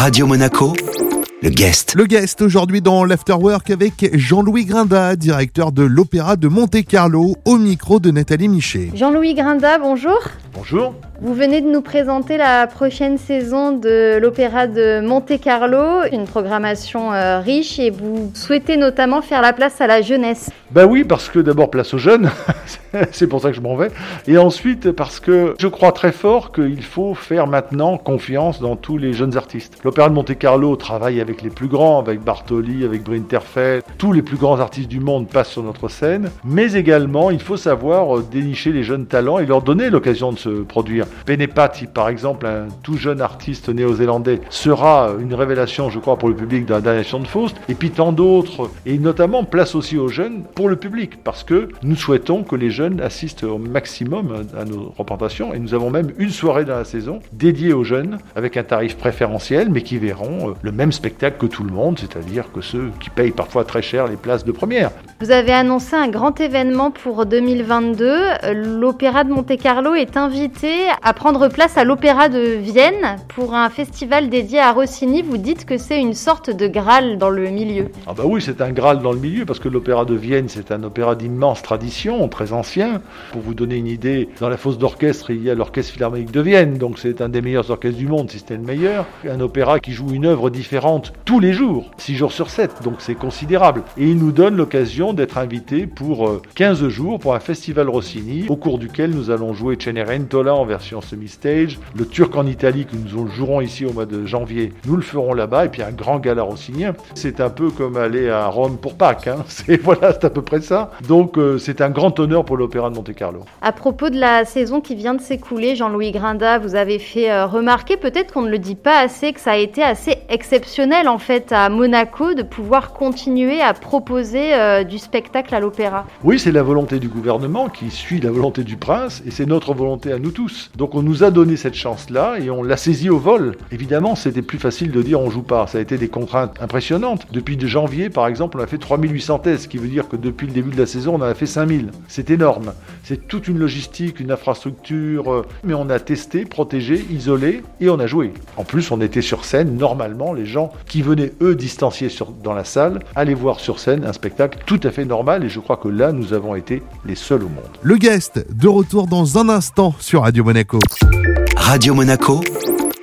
Radio Monaco, le guest. Le guest aujourd'hui dans l'Afterwork avec Jean-Louis Grinda, directeur de l'Opéra de Monte-Carlo, au micro de Nathalie Michet. Jean-Louis Grinda, bonjour. Bonjour. Vous venez de nous présenter la prochaine saison de l'Opéra de Monte-Carlo, une programmation euh, riche et vous souhaitez notamment faire la place à la jeunesse. Ben oui, parce que d'abord place aux jeunes, c'est pour ça que je m'en vais, et ensuite parce que je crois très fort qu'il faut faire maintenant confiance dans tous les jeunes artistes. L'Opéra de Monte-Carlo travaille avec les plus grands, avec Bartoli, avec Brinterfeld, tous les plus grands artistes du monde passent sur notre scène, mais également il faut savoir euh, dénicher les jeunes talents et leur donner l'occasion de se produire. Benepati, par exemple, un tout jeune artiste néo-zélandais, sera une révélation, je crois, pour le public de la damnation de Faust, et puis tant d'autres, et notamment place aussi aux jeunes pour le public, parce que nous souhaitons que les jeunes assistent au maximum à nos représentations, et nous avons même une soirée dans la saison dédiée aux jeunes, avec un tarif préférentiel, mais qui verront euh, le même spectacle que tout le monde, c'est-à-dire que ceux qui payent parfois très cher les places de première. Vous avez annoncé un grand événement pour 2022. L'Opéra de Monte-Carlo est invité à prendre place à l'Opéra de Vienne pour un festival dédié à Rossini. Vous dites que c'est une sorte de Graal dans le milieu. Ah bah oui, c'est un Graal dans le milieu parce que l'Opéra de Vienne, c'est un opéra d'immense tradition, très ancien. Pour vous donner une idée, dans la fosse d'orchestre, il y a l'Orchestre Philharmonique de Vienne, donc c'est un des meilleurs orchestres du monde, si c'était le meilleur. Un opéra qui joue une œuvre différente tous les jours, 6 jours sur 7, donc c'est considérable. Et il nous donne l'occasion d'être invité pour 15 jours pour un festival Rossini, au cours duquel nous allons jouer Cenerentola en version semi-stage, le Turc en Italie que nous jouerons ici au mois de janvier, nous le ferons là-bas, et puis un grand gala rossinien. C'est un peu comme aller à Rome pour Pâques, hein. c'est voilà, c'est à peu près ça. Donc euh, c'est un grand honneur pour l'Opéra de Monte-Carlo. À propos de la saison qui vient de s'écouler, Jean-Louis Grinda, vous avez fait euh, remarquer, peut-être qu'on ne le dit pas assez, que ça a été assez exceptionnel en fait à Monaco de pouvoir continuer à proposer euh, du spectacle à l'opéra. Oui, c'est la volonté du gouvernement qui suit la volonté du prince, et c'est notre volonté à nous tous. Donc on nous a donné cette chance-là et on l'a saisie au vol. Évidemment, c'était plus facile de dire on joue pas. Ça a été des contraintes impressionnantes. Depuis de janvier, par exemple, on a fait 3800 tests, ce qui veut dire que depuis le début de la saison, on en a fait 5000. C'est énorme. C'est toute une logistique, une infrastructure, euh, mais on a testé, protégé, isolé et on a joué. En plus, on était sur scène. Normalement, les gens qui venaient, eux, distanciés dans la salle, allaient voir sur scène un spectacle tout à fait normal et je crois que là, nous avons été les seuls au monde. Le guest, de retour dans un instant sur Radio Monaco. Radio Monaco,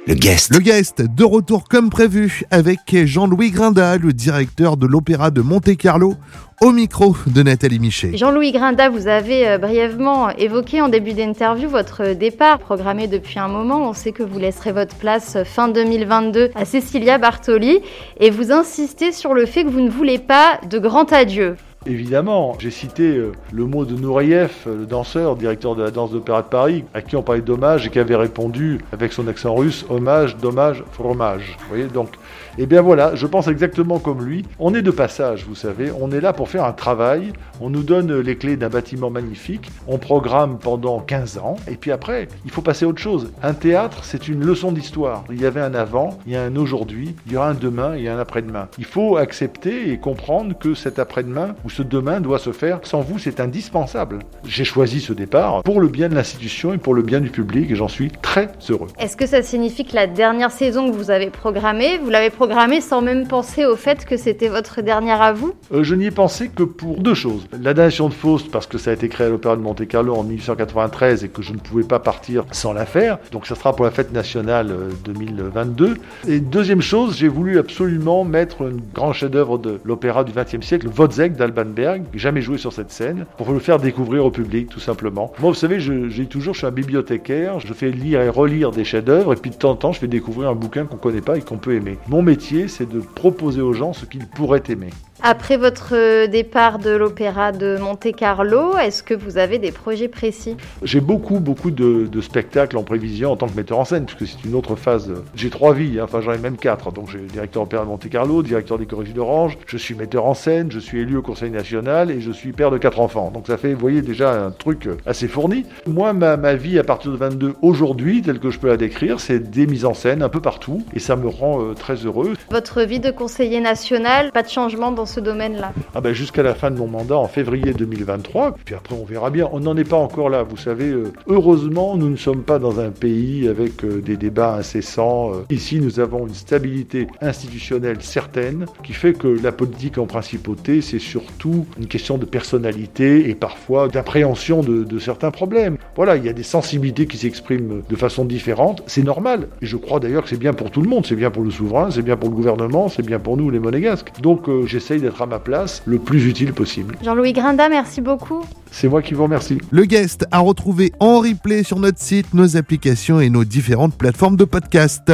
le guest. Le guest, de retour comme prévu avec Jean-Louis Grinda, le directeur de l'Opéra de Monte-Carlo, au micro de Nathalie Michet. Jean-Louis Grinda, vous avez euh, brièvement évoqué en début d'interview votre départ programmé depuis un moment. On sait que vous laisserez votre place fin 2022 à Cecilia Bartoli et vous insistez sur le fait que vous ne voulez pas de grand adieu. Évidemment, j'ai cité euh, le mot de Nouriev, le danseur, directeur de la danse d'opéra de Paris, à qui on parlait d'hommage et qui avait répondu avec son accent russe hommage, dommage, fromage. Vous voyez donc, eh bien voilà, je pense exactement comme lui. On est de passage, vous savez, on est là pour faire un travail, on nous donne les clés d'un bâtiment magnifique, on programme pendant 15 ans, et puis après, il faut passer à autre chose. Un théâtre, c'est une leçon d'histoire. Il y avait un avant, il y a un aujourd'hui, il y aura un demain et un après-demain. Il faut accepter et comprendre que cet après-demain ou ce demain doit se faire. Sans vous, c'est indispensable. J'ai choisi ce départ pour le bien de l'institution et pour le bien du public et j'en suis très heureux. Est-ce que ça signifie que la dernière saison que vous avez programmée, vous l'avez programmée sans même penser au fait que c'était votre dernière à vous? Euh, Je n'y ai pensé que pour deux choses. La damnation de Faust, parce que ça a été créé à l'Opéra de Monte-Carlo en 1893 et que je ne pouvais pas partir sans la faire. Donc ça sera pour la fête nationale 2022. Et deuxième chose, j'ai voulu absolument mettre un grand chef-d'œuvre de l'opéra du XXe siècle, Wozzeck d'Alban Jamais joué sur cette scène, pour le faire découvrir au public, tout simplement. Moi, vous savez, je, j'ai toujours, je suis un bibliothécaire, je fais lire et relire des chefs-d'œuvre, et puis de temps en temps, je fais découvrir un bouquin qu'on connaît pas et qu'on peut aimer. Mon métier, c'est de proposer aux gens ce qu'ils pourraient aimer. Après votre départ de l'opéra de Monte-Carlo, est-ce que vous avez des projets précis? J'ai beaucoup, beaucoup de, de, spectacles en prévision en tant que metteur en scène, puisque c'est une autre phase. J'ai trois vies, hein, enfin j'en ai même quatre. Donc j'ai directeur opéra de Monte-Carlo, directeur des Corriges d'Orange, je suis metteur en scène, je suis élu au Conseil national et je suis père de quatre enfants. Donc ça fait, vous voyez, déjà un truc assez fourni. Moi, ma, ma vie à partir de 22 aujourd'hui, telle que je peux la décrire, c'est des mises en scène un peu partout et ça me rend euh, très heureux. Votre vie de conseiller national, pas de changement dans ce domaine-là ah ben Jusqu'à la fin de mon mandat en février 2023, puis après on verra bien. On n'en est pas encore là, vous savez. Euh, heureusement, nous ne sommes pas dans un pays avec euh, des débats incessants. Euh. Ici, nous avons une stabilité institutionnelle certaine qui fait que la politique en principauté, c'est surtout une question de personnalité et parfois d'appréhension de, certains problèmes. Voilà, il y a des sensibilités qui s'expriment de façon différente. C'est normal. Et je crois d'ailleurs que c'est bien pour tout le monde. C'est bien pour le souverain, c'est bien pour le gouvernement, c'est bien pour nous les monégasques. Donc j'essaye d'être à ma place le plus utile possible. Jean-Louis Grinda, merci beaucoup. C'est moi qui vous remercie. Le guest a retrouvé en replay sur notre site, nos applications et nos différentes plateformes de podcast.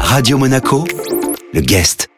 Radio Monaco, le guest.